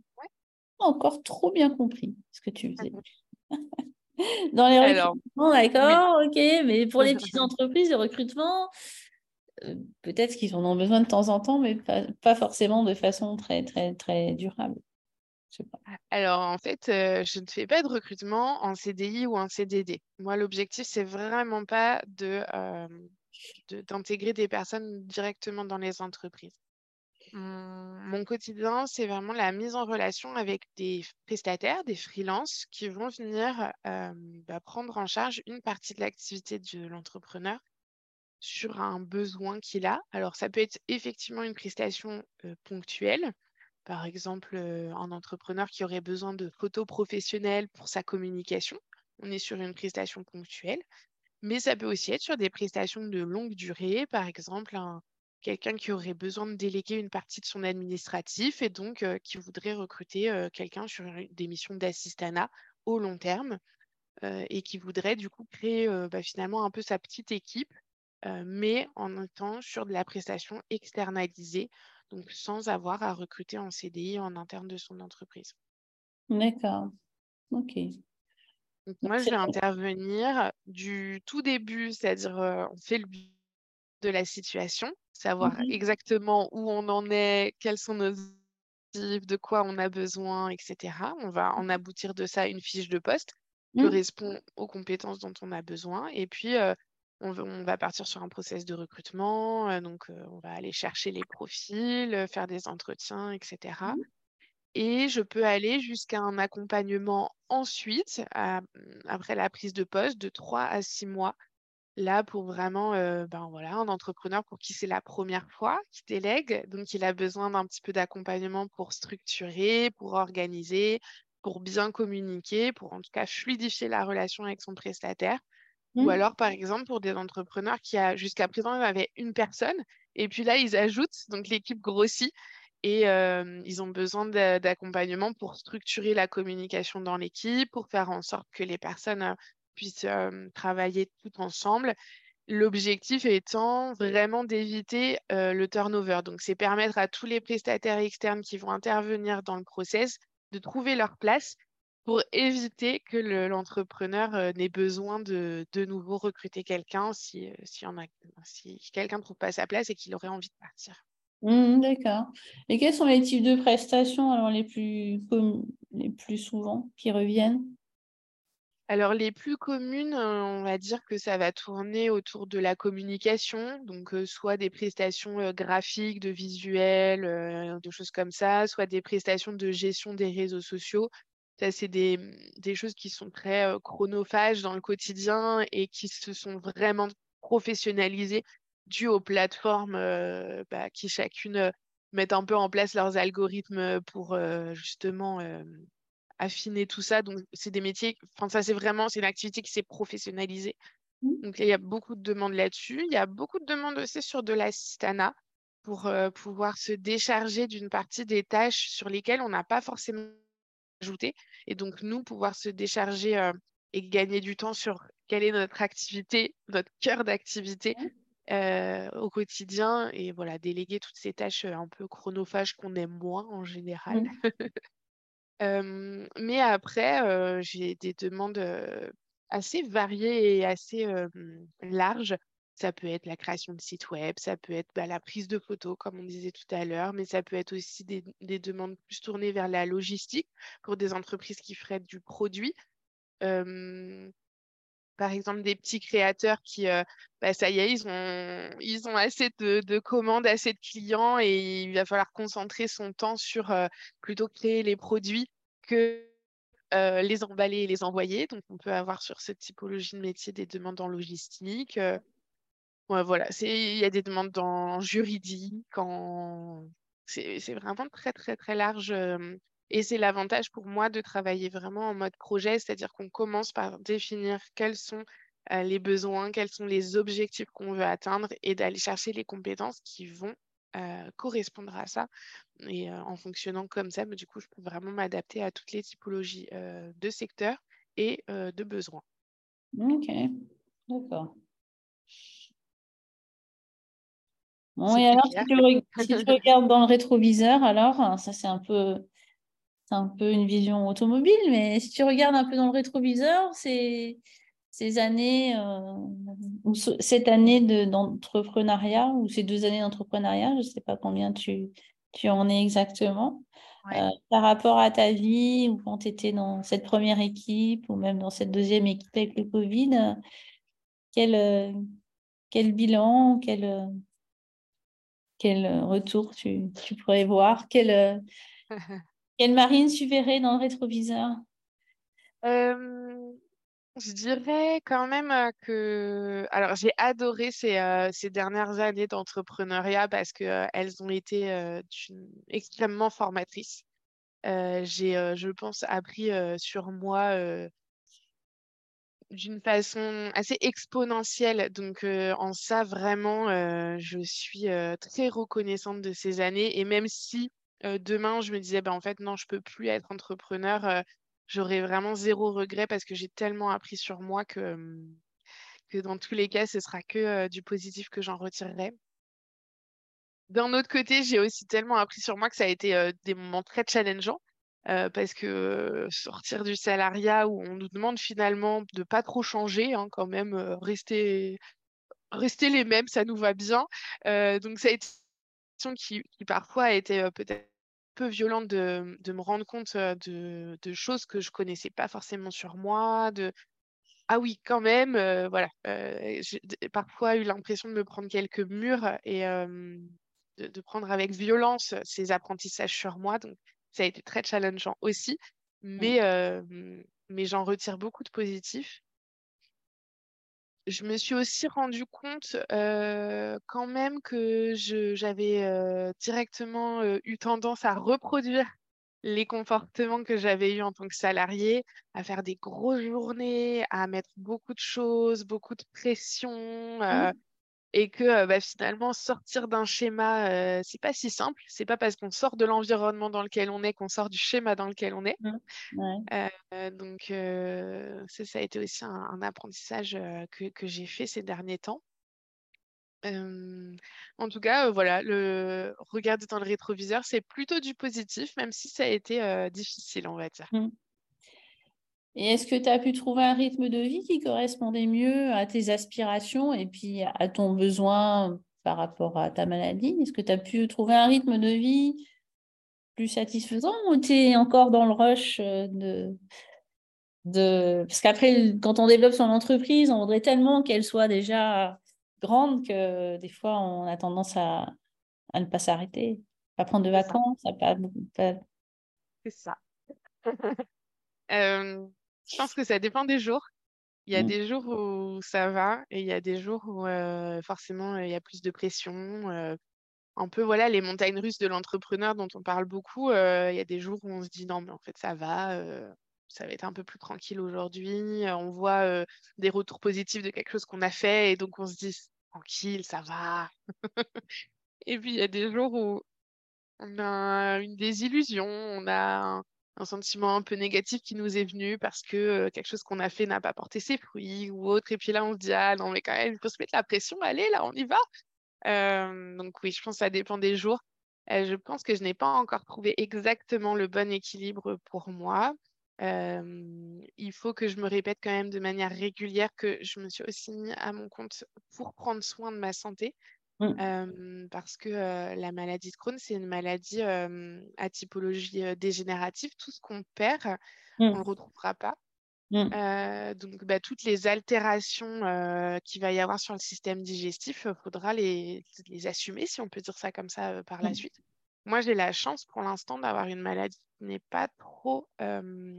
pas encore trop bien compris ce que tu faisais. Dans les recrutements, d'accord, ok, mais pour les petites entreprises, le recrutement, peut-être qu'ils en ont besoin de temps en temps, mais pas, forcément de façon très, très, très durable. Alors, en fait, euh, je ne fais pas de recrutement en CDI ou en CDD. Moi, l'objectif, c'est vraiment pas de, euh, d'intégrer des personnes directement dans les entreprises. Mon, quotidien, c'est vraiment la mise en relation avec des prestataires, des freelances qui vont venir bah, prendre en charge une partie de l'activité de l'entrepreneur sur un besoin qu'il a. Alors, ça peut être effectivement une prestation ponctuelle. Par exemple, un entrepreneur qui aurait besoin de photos professionnelles pour sa communication. On est sur une prestation ponctuelle. Mais ça peut aussi être sur des prestations de longue durée. Par exemple, quelqu'un qui aurait besoin de déléguer une partie de son administratif et donc qui voudrait recruter quelqu'un sur des missions d'assistanat au long terme et qui voudrait du coup créer bah, finalement un peu sa petite équipe mais en étant sur de la prestation externalisée, donc sans avoir à recruter en CDI en interne de son entreprise. D'accord. OK. moi, je vais intervenir du tout début, c'est-à-dire on fait le but de la situation, savoir mmh exactement où on en est, quels sont nos objectifs, de quoi on a besoin, etc. On va en aboutir de ça une fiche de poste qui mmh. correspond aux compétences dont on a besoin. Et puis, on, va partir sur un process de recrutement, donc on va aller chercher les profils, faire des entretiens, etc. Mmh. Et je peux aller jusqu'à un accompagnement ensuite, après la prise de poste, de 3 à 6 mois. Là, pour vraiment, ben voilà, un entrepreneur pour qui c'est la première fois qui délègue, donc il a besoin d'un petit peu d'accompagnement pour structurer, pour organiser, pour bien communiquer, pour en tout cas fluidifier la relation avec son prestataire. Ou mmh. alors, par exemple, pour des entrepreneurs qui, jusqu'à présent, avaient une personne, et puis là, ils ajoutent, donc l'équipe grossit, et ils ont besoin d'accompagnement pour structurer la communication dans l'équipe, pour faire en sorte que les personnes puissent travailler tout ensemble. L'objectif étant vraiment d'éviter le turnover. Donc, c'est permettre à tous les prestataires externes qui vont intervenir dans le process de trouver leur place pour éviter que l'entrepreneur n'ait besoin de de nouveau recruter quelqu'un si, si, si quelqu'un ne trouve pas sa place et qu'il aurait envie de partir. Mmh, d'accord. Et quels sont les types de prestations alors les plus, les plus souvent qui reviennent? Alors, les plus communes, on va dire que ça va tourner autour de la communication, donc soit des prestations graphiques, de visuels, de choses comme ça, soit des prestations de gestion des réseaux sociaux. C'est des, des choses qui sont très chronophages dans le quotidien et qui se sont vraiment professionnalisées dû aux plateformes bah, qui chacune mettent un peu en place leurs algorithmes pour justement affiner tout ça. Donc, c'est des métiers, enfin, ça, c'est vraiment, c'est une activité qui s'est professionnalisée. Mmh. Donc, il y a beaucoup de demandes là-dessus. Il y a beaucoup de demandes aussi sur de l'assistanat pour pouvoir se décharger d'une partie des tâches sur lesquelles on n'a pas forcément Et donc, nous, pouvoir se décharger et gagner du temps sur quelle est notre activité, notre cœur d'activité. Euh, au quotidien et voilà, déléguer toutes ces tâches un peu chronophages qu'on aime moins en général. Mmh. mais après, j'ai des demandes assez variées et assez larges. Ça peut être la création de sites web, ça peut être bah, la prise de photos, comme on disait tout à l'heure, mais ça peut être aussi des, des, demandes plus tournées vers la logistique pour des entreprises qui feraient du produit par exemple des petits créateurs qui, euh, bah, ça y est, ils ont, ils ont assez de, commandes, assez de clients et il va falloir concentrer son temps sur euh, plutôt créer les produits que euh, les emballer et les envoyer. Donc, on peut avoir sur cette typologie de métier des demandes en logistique. Voilà, il y a des demandes en juridique, c'est vraiment très, très, très large. Et c'est l'avantage pour moi de travailler vraiment en mode projet, c'est-à-dire qu'on commence par définir quels sont les besoins, quels sont les objectifs qu'on veut atteindre et d'aller chercher les compétences qui vont correspondre à ça. Et en fonctionnant comme ça, bah, du coup, je peux vraiment m'adapter à toutes les typologies de secteurs et de besoins. Ok, d'accord. Bon, et alors, si tu, si tu, regardes dans le rétroviseur, alors, ça c'est un peu un peu une vision automobile, mais si tu regardes un peu dans le rétroviseur, c'est ces années, euh, ou cette année d'entrepreneuriat, ou ces deux années d'entrepreneuriat, je ne sais pas combien tu, tu en es exactement, euh, par rapport à ta vie, ou quand tu étais dans cette première équipe, ou même dans cette deuxième équipe avec le Covid, quel, quel bilan, quel, quel retour tu, tu pourrais voir, quel, Quelle marine tu verrais dans le rétroviseur? Je dirais quand même que... Alors, j'ai adoré ces, ces, dernières années d'entrepreneuriat parce qu'elles ont été extrêmement formatrices. j'ai, je pense, appris sur moi d'une façon assez exponentielle. Donc, en ça, vraiment, je suis très reconnaissante de ces années. Et même si demain, je me disais, bah, en fait, non, je peux plus être entrepreneur. J'aurais vraiment zéro regret parce que j'ai tellement appris sur moi que, que dans tous les cas, ce sera que du positif que j'en retirerai. D'un autre côté, j'ai aussi tellement appris sur moi que ça a été des moments très challengeants. Parce que sortir du salariat où on nous demande finalement de pas trop changer, hein, quand même, rester, rester les mêmes, ça nous va bien. donc ça a été une qui, qui parfois a été peut-être peu violente de, de, me rendre compte de, de, choses que je connaissais pas forcément sur moi, de ah oui, quand même, voilà. j'ai parfois eu l'impression de me prendre quelques murs et de, de, prendre avec violence ces apprentissages sur moi. Donc, ça a été très challengeant aussi, mmh. mais, mais j'en retire beaucoup de positifs. Je me suis aussi rendu compte quand même que j'avais directement eu tendance à reproduire les comportements que j'avais eus en tant que salarié, à faire des grosses journées, à mettre beaucoup de choses, beaucoup de pression, mmh et que bah, finalement sortir d'un schéma, c'est pas si simple. C'est pas parce qu'on sort de l'environnement dans lequel on est qu'on sort du schéma dans lequel on est. Mmh. donc ça, a été aussi un, apprentissage que, que j'ai fait ces derniers temps. en tout cas, voilà, le regarder dans le rétroviseur, c'est plutôt du positif, même si ça a été difficile, on va dire. Et est-ce que tu as pu trouver un rythme de vie qui correspondait mieux à tes aspirations et puis à ton besoin par rapport à ta maladie? Est-ce que tu as pu trouver un rythme de vie plus satisfaisant ou tu es encore dans le rush euh, de... de... Parce qu'après, quand on développe son entreprise, on voudrait tellement qu'elle soit déjà grande que des fois, on a tendance à, à ne pas s'arrêter, à prendre de vacances, à pas... C'est ça. euh, je pense que ça dépend des jours. Il y a mmh. des jours où ça va et il y a des jours où forcément il y a plus de pression. un peu voilà les montagnes russes de l'entrepreneur dont on parle beaucoup. il y a des jours où on se dit non mais en fait ça va, ça va être un peu plus tranquille aujourd'hui. On voit des retours positifs de quelque chose qu'on a fait et donc on se dit tranquille, ça va. et puis il y a des jours où on a une désillusion, on a un sentiment un peu négatif qui nous est venu parce que quelque chose qu'on a fait n'a pas porté ses fruits ou autre. Et puis là, on se dit, ah non, mais quand même, il faut se mettre la pression, allez, là, on y va. donc oui, je pense que ça dépend des jours. je pense que je n'ai pas encore trouvé exactement le bon équilibre pour moi. il faut que je me répète quand même de manière régulière que je me suis aussi mis à mon compte pour prendre soin de ma santé. Mmh. parce que la maladie de Crohn, c'est une maladie à typologie dégénérative. Tout ce qu'on perd, on ne le mmh. retrouvera pas. Mmh. donc, bah, toutes les altérations qu'il va y avoir sur le système digestif, il faudra les, les, assumer, si on peut dire ça comme ça, par la suite. Moi, j'ai la chance pour l'instant d'avoir une maladie qui n'est pas trop,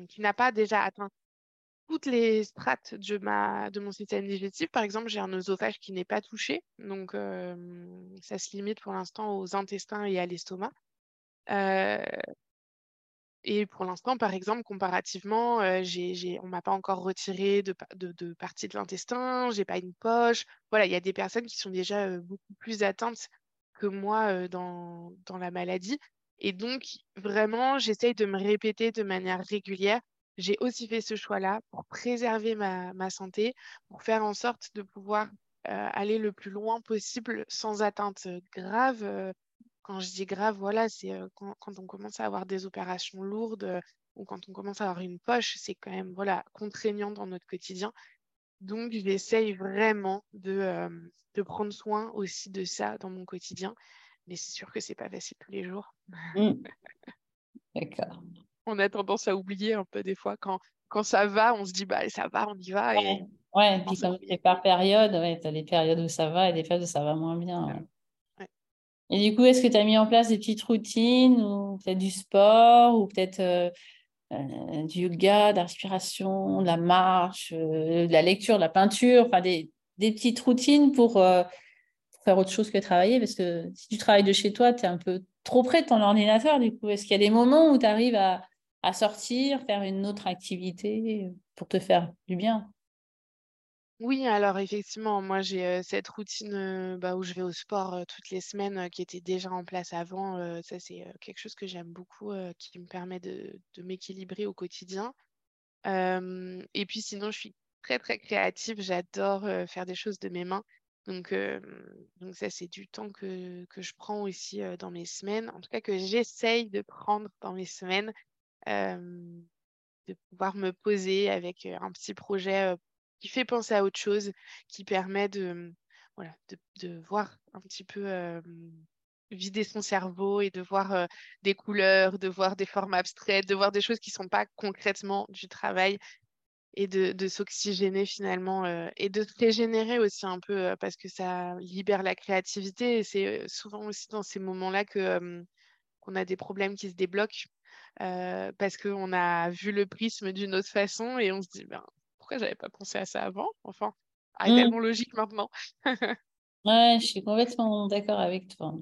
qui n'a pas déjà atteint toutes les strates de, ma, de mon système digestif. Par exemple, j'ai un œsophage qui n'est pas touché, donc ça se limite pour l'instant aux intestins et à l'estomac. et pour l'instant, par exemple, comparativement, on ne m'a pas encore retiré de, de, de partie de l'intestin, j'ai pas une poche. Voilà, il y a des personnes qui sont déjà beaucoup plus atteintes que moi dans, dans la maladie. Et donc, vraiment, j'essaye de me répéter de manière régulière j'ai aussi fait ce choix-là pour préserver ma, santé, pour faire en sorte de pouvoir aller le plus loin possible sans atteinte grave. quand je dis grave, voilà, c'est quand, on commence à avoir des opérations lourdes ou quand on commence à avoir une poche, c'est quand même voilà, contraignant dans notre quotidien. Donc, j'essaye vraiment de, de, prendre soin aussi de ça dans mon quotidien. Mais c'est sûr que c'est pas facile tous les jours. Mmh. D'accord on a tendance à oublier un peu des fois. Quand, quand ça va, on se dit, bah, ça va, on y va. Et ouais, et puis comme c'est par période, ouais, tu as des périodes où ça va et des périodes où ça va moins bien. Et du coup, est-ce que tu as mis en place des petites routines ou peut-être du sport ou peut-être euh, euh, du yoga, de la respiration, de la marche, euh, de la lecture, de la peinture, enfin des, des petites routines pour faire autre chose que travailler? Parce que si tu travailles de chez toi, tu es un peu trop près de ton ordinateur, du coup. Est-ce qu'il y a des moments où tu arrives à, à sortir, faire une autre activité pour te faire du bien oui, alors effectivement, moi j'ai cette routine bah, où je vais au sport toutes les semaines qui était déjà en place avant. ça, c'est quelque chose que j'aime beaucoup, qui me permet de, de m'équilibrer au quotidien. et puis sinon, je suis très très créative. J'adore faire des choses de mes mains. Donc, donc ça, c'est du temps que, que je prends aussi dans mes semaines, en tout cas que j'essaye de prendre dans mes semaines, de pouvoir me poser avec un petit projet qui fait penser à autre chose, qui permet de, voilà, de, voir un petit peu vider son cerveau et de voir des couleurs, de voir des formes abstraites, de voir des choses qui ne sont pas concrètement du travail, et de, s'oxygéner finalement et de se régénérer aussi un peu parce que ça libère la créativité et c'est souvent aussi dans ces moments-là que qu'on a des problèmes qui se débloquent. Parce qu'on a vu le prisme d'une autre façon et on se dit, ben, pourquoi j'avais pas pensé à ça avant Enfin, ah, mmh. tellement logique maintenant. ouais, je suis complètement d'accord avec toi.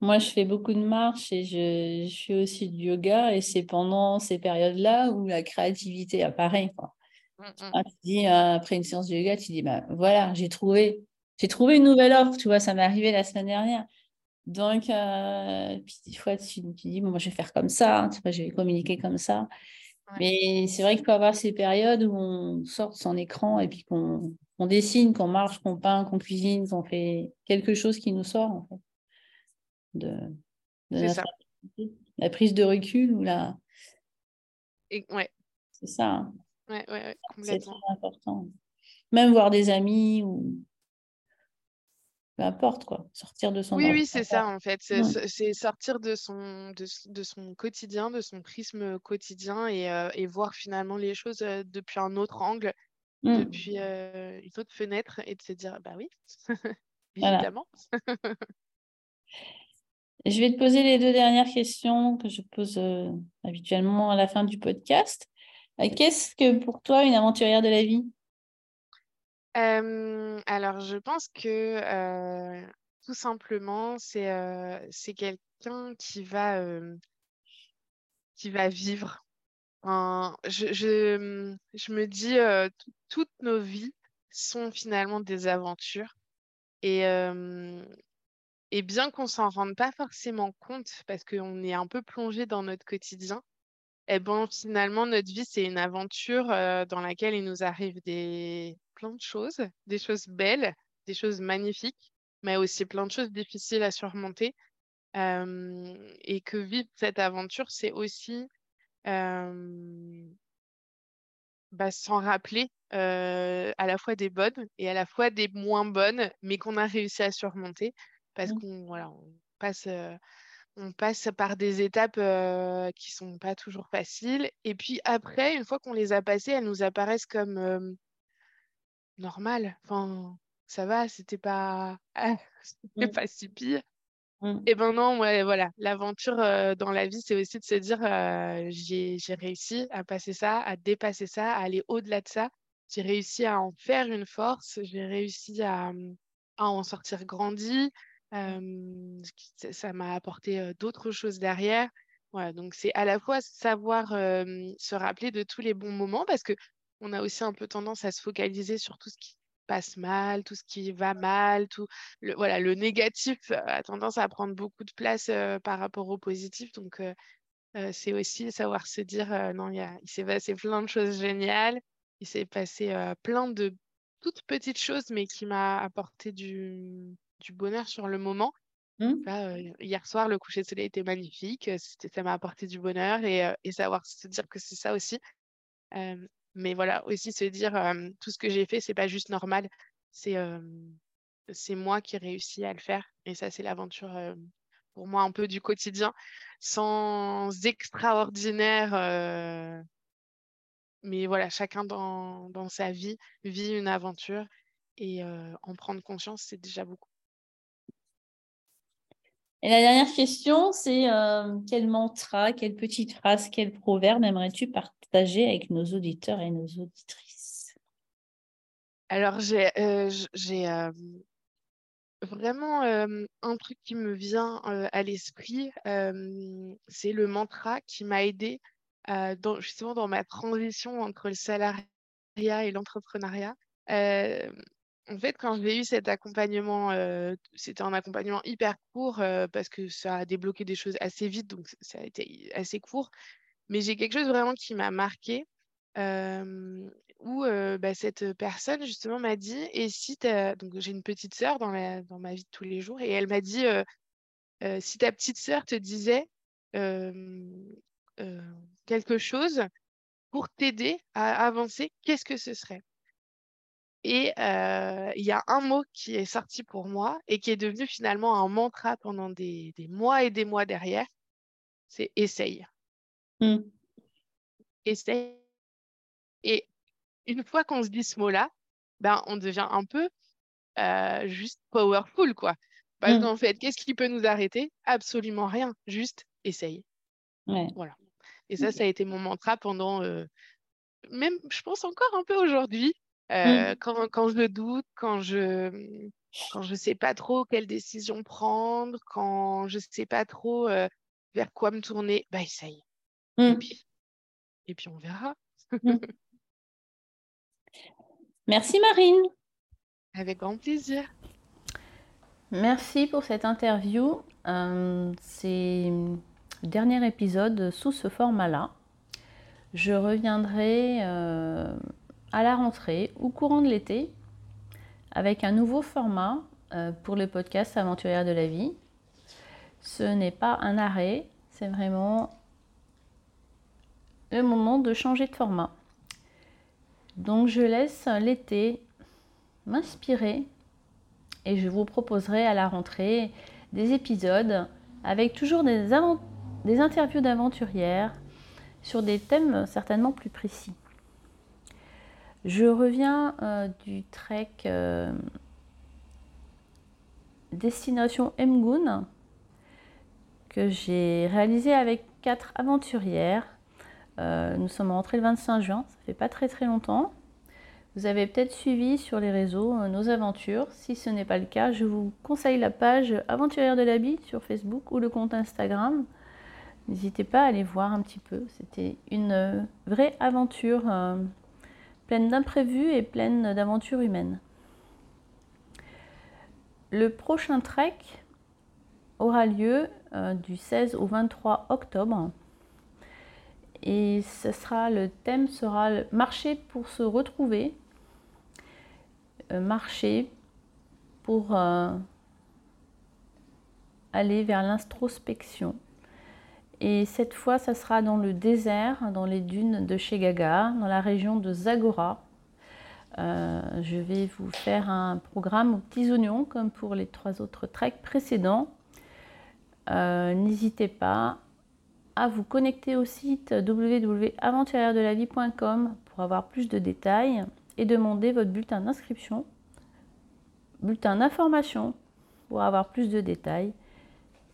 Moi, je fais beaucoup de marches et je, je fais aussi du yoga et c'est pendant ces périodes-là où la créativité apparaît. Quoi. Mmh, mmh. Ah, tu dis, après une séance de yoga, tu dis, bah, voilà, j'ai trouvé, j'ai trouvé une nouvelle offre, tu vois, ça m'est arrivé la semaine dernière. Donc, euh, puis des fois, tu, tu dis, bon, moi, je vais faire comme ça, hein, je vais communiquer comme ça. Mais c'est vrai qu'il faut avoir ces périodes où on sort de son écran et puis qu'on dessine, qu'on marche, qu'on peint, qu'on cuisine, qu'on fait quelque chose qui nous sort, en fait, de, la prise de recul ou la... ouais. C'est ça. Hein. Ouais, ouais, C'est très important. Même voir des amis ou peu importe quoi, sortir de son Oui, oui, c'est ça en fait. C'est sortir de son, de, son quotidien, de son prisme quotidien et, euh, et voir finalement les choses euh, depuis un autre angle, mmh. depuis euh, une autre fenêtre et de se dire, bah oui, évidemment. je vais te poser les deux dernières questions que je pose habituellement à la fin du podcast. Qu'est-ce que pour toi une aventurière de la vie? Alors je pense que, tout simplement, c'est, quelqu'un qui va, qui va vivre. mmh, je me dis, toutes nos vies sont finalement des aventures et et bien qu'on s'en rende pas forcément compte parce qu'on est un peu plongé dans notre quotidien et ben, finalement notre vie, c'est une aventure, dans laquelle il nous arrive des plein de choses, des choses belles, des choses magnifiques, mais aussi plein de choses difficiles à surmonter. et que vivre cette aventure, c'est aussi bah, s'en rappeler à la fois des bonnes et à la fois des moins bonnes, mais qu'on a réussi à surmonter parce mmh. qu'on voilà, on passe, on passe par des étapes qui sont pas toujours faciles. Et puis après, une fois qu'on les a passées, elles nous apparaissent comme normal. Enfin, ça va, c'était pas, c'était mmh. pas si pire. Mmh. Et ben non, ouais, voilà, l'aventure dans la vie, c'est aussi de se dire j'ai, j'ai réussi à passer ça, à dépasser ça, à aller au-delà de ça. J'ai réussi à en faire une force, j'ai réussi à, à en sortir grandi. ça m'a apporté d'autres choses derrière. Voilà, donc c'est à la fois savoir se rappeler de tous les bons moments parce que on a aussi un peu tendance à se focaliser sur tout ce qui passe mal, tout ce qui va mal, tout le, voilà, le négatif a tendance à prendre beaucoup de place par rapport au positif. Donc, c'est aussi savoir se dire non, il, il s'est passé plein de choses géniales, il s'est passé plein de toutes petites choses, mais qui m'a apporté du, du, bonheur sur le moment. Mmh. hier soir, le coucher de soleil était magnifique, ça m'a apporté du bonheur et, et, savoir se dire que c'est ça aussi. Mais voilà, aussi se dire tout ce que j'ai fait, c'est pas juste normal. C'est c'est moi qui ai réussi à le faire. Et ça, c'est l'aventure pour moi un peu du quotidien, sans extraordinaire. mais voilà, chacun dans, dans, sa vie vit une aventure et en prendre conscience, c'est déjà beaucoup. Et la dernière question, c'est quel mantra, quelle petite phrase, quel proverbe aimerais-tu partager avec nos auditeurs et nos auditrices Alors, j'ai euh, euh, vraiment euh, un truc qui me vient à l'esprit. c'est le mantra qui m'a aidé justement dans ma transition entre le salariat et l'entrepreneuriat. en fait, quand j'ai eu cet accompagnement, c'était un accompagnement hyper court parce que ça a débloqué des choses assez vite, donc ça a été assez court. Mais j'ai quelque chose vraiment qui m'a marqué, où bah, cette personne justement m'a dit, et si donc j'ai une petite sœur dans, dans ma vie de tous les jours, et elle m'a dit, si ta petite sœur te disait quelque chose pour t'aider à avancer, qu'est-ce que ce serait? Et il y a un mot qui est sorti pour moi et qui est devenu finalement un mantra pendant des, des mois et des mois derrière, c'est essaye. Mmh. Et une fois qu'on se dit ce mot-là, ben, on devient un peu juste powerful, quoi. Parce mmh. qu'en fait, qu'est-ce qui peut nous arrêter? Absolument rien. Juste essaye. Voilà. Et ça, ça a été mon mantra pendant, même, je pense encore un peu aujourd'hui, mmh. quand, quand, je doute, quand je quand je sais pas trop quelle décision prendre, quand je sais pas trop vers quoi me tourner, bah essaye. Et mmh. puis, et puis on verra. Merci Marine. Avec grand plaisir. Merci pour cette interview. C'est le dernier épisode sous ce format-là. Je reviendrai euh, à la rentrée ou courant de l'été avec un nouveau format euh, pour le podcast Aventurière de la vie. Ce n'est pas un arrêt, c'est vraiment le moment de changer de format. Donc je laisse l'été m'inspirer et je vous proposerai à la rentrée des épisodes avec toujours des, interviews d'aventurières sur des thèmes certainement plus précis. Je reviens euh, du trek euh, Destination Mgoun que j'ai réalisé avec quatre aventurières. Euh, nous sommes rentrés le 25 juin, ça fait pas très très longtemps. Vous avez peut-être suivi sur les réseaux euh, nos aventures. Si ce n'est pas le cas, je vous conseille la page Aventurière de l'habit sur Facebook ou le compte Instagram. N'hésitez pas à aller voir un petit peu. C'était une euh, vraie aventure pleine d'imprévus et pleine d'aventures humaines. Le prochain trek aura lieu du 16 au 23 octobre. Et ce sera le thème sera marcher pour se retrouver euh, marcher pour euh, aller vers l'introspection. Et cette fois, ça sera dans le désert, dans les dunes de Chegaga, dans la région de Zagora. Euh, je vais vous faire un programme aux petits oignons, comme pour les trois autres treks précédents. N'hésitez pas à vous connecter au site www.aventurièredelavie.com pour avoir plus de détails et demander votre bulletin d'inscription, bulletin d'information pour avoir plus de détails.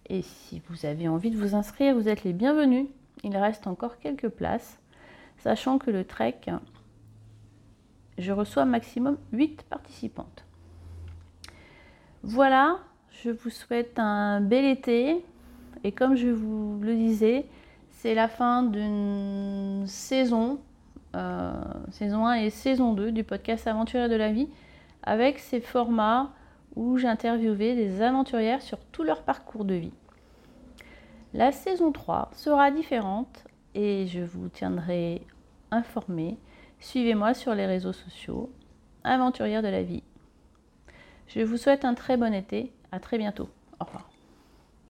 Et si vous avez envie de vous inscrire, vous êtes les bienvenus. Il reste encore quelques places, sachant que le trek, je reçois maximum 8 participantes. Voilà, je vous souhaite un bel été. Et comme je vous le disais, c'est la fin d'une saison euh, saison 1 et saison 2 du podcast Aventurière de la vie, avec ces formats où j'interviewais des aventurières sur tout leur parcours de vie. La saison 3 sera différente et je vous tiendrai informé. Suivez-moi sur les réseaux sociaux, Aventurière de la vie. Je vous souhaite un très bon été. À très bientôt. Au revoir.